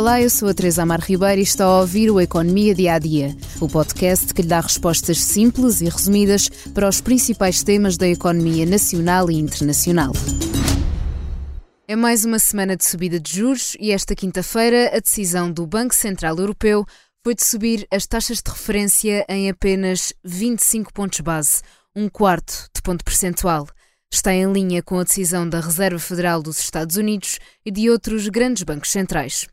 Olá, eu sou a Teresa Amar Ribeiro e está a ouvir o Economia Dia a Dia, o podcast que lhe dá respostas simples e resumidas para os principais temas da economia nacional e internacional. É mais uma semana de subida de juros e esta quinta-feira a decisão do Banco Central Europeu foi de subir as taxas de referência em apenas 25 pontos base, um quarto de ponto percentual está em linha com a decisão da Reserva Federal dos Estados Unidos e de outros grandes bancos centrais.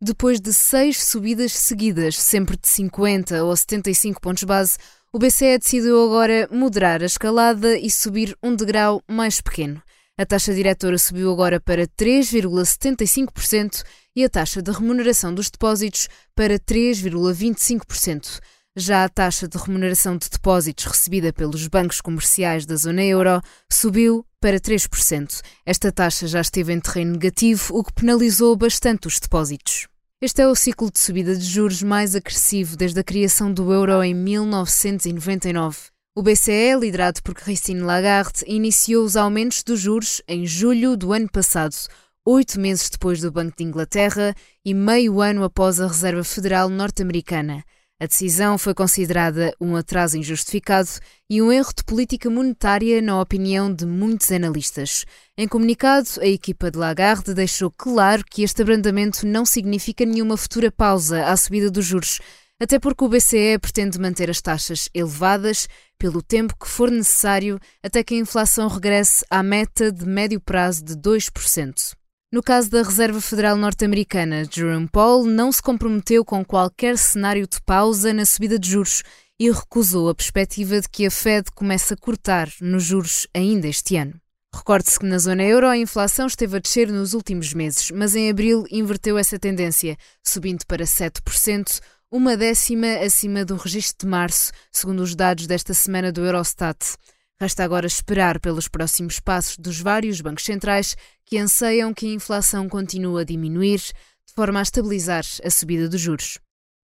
Depois de seis subidas seguidas, sempre de 50 ou 75 pontos base, o BCE decidiu agora moderar a escalada e subir um degrau mais pequeno. A taxa diretora subiu agora para 3,75% e a taxa de remuneração dos depósitos para 3,25%. Já a taxa de remuneração de depósitos recebida pelos bancos comerciais da zona euro subiu para 3%. Esta taxa já esteve em terreno negativo, o que penalizou bastante os depósitos. Este é o ciclo de subida de juros mais agressivo desde a criação do euro em 1999. O BCE, liderado por Christine Lagarde, iniciou os aumentos dos juros em julho do ano passado, oito meses depois do Banco de Inglaterra e meio ano após a Reserva Federal Norte-Americana. A decisão foi considerada um atraso injustificado e um erro de política monetária, na opinião de muitos analistas. Em comunicado, a equipa de Lagarde deixou claro que este abrandamento não significa nenhuma futura pausa à subida dos juros, até porque o BCE pretende manter as taxas elevadas pelo tempo que for necessário até que a inflação regresse à meta de médio prazo de 2%. No caso da Reserva Federal Norte-Americana, Jerome Powell não se comprometeu com qualquer cenário de pausa na subida de juros e recusou a perspectiva de que a Fed comece a cortar nos juros ainda este ano. Recorde-se que na zona euro a inflação esteve a descer nos últimos meses, mas em abril inverteu essa tendência, subindo para 7%, uma décima acima do registro de março, segundo os dados desta semana do Eurostat. Resta agora esperar pelos próximos passos dos vários bancos centrais que anseiam que a inflação continue a diminuir, de forma a estabilizar a subida dos juros.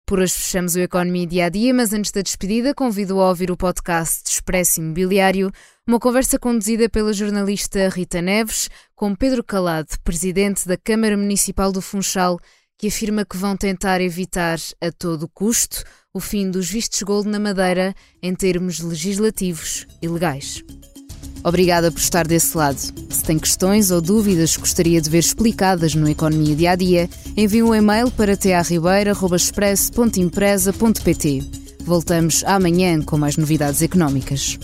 Por hoje fechamos o Economia Dia a Dia, mas antes da despedida convido a ouvir o podcast de Expresso Imobiliário, uma conversa conduzida pela jornalista Rita Neves com Pedro Calado, presidente da Câmara Municipal do Funchal, que afirma que vão tentar evitar a todo custo o fim dos vistos gold na Madeira em termos legislativos e legais. Obrigada por estar desse lado. Se tem questões ou dúvidas que gostaria de ver explicadas no Economia Dia a Dia, envie um e-mail para tearribeira.express.empresa.pt. Voltamos amanhã com mais novidades económicas.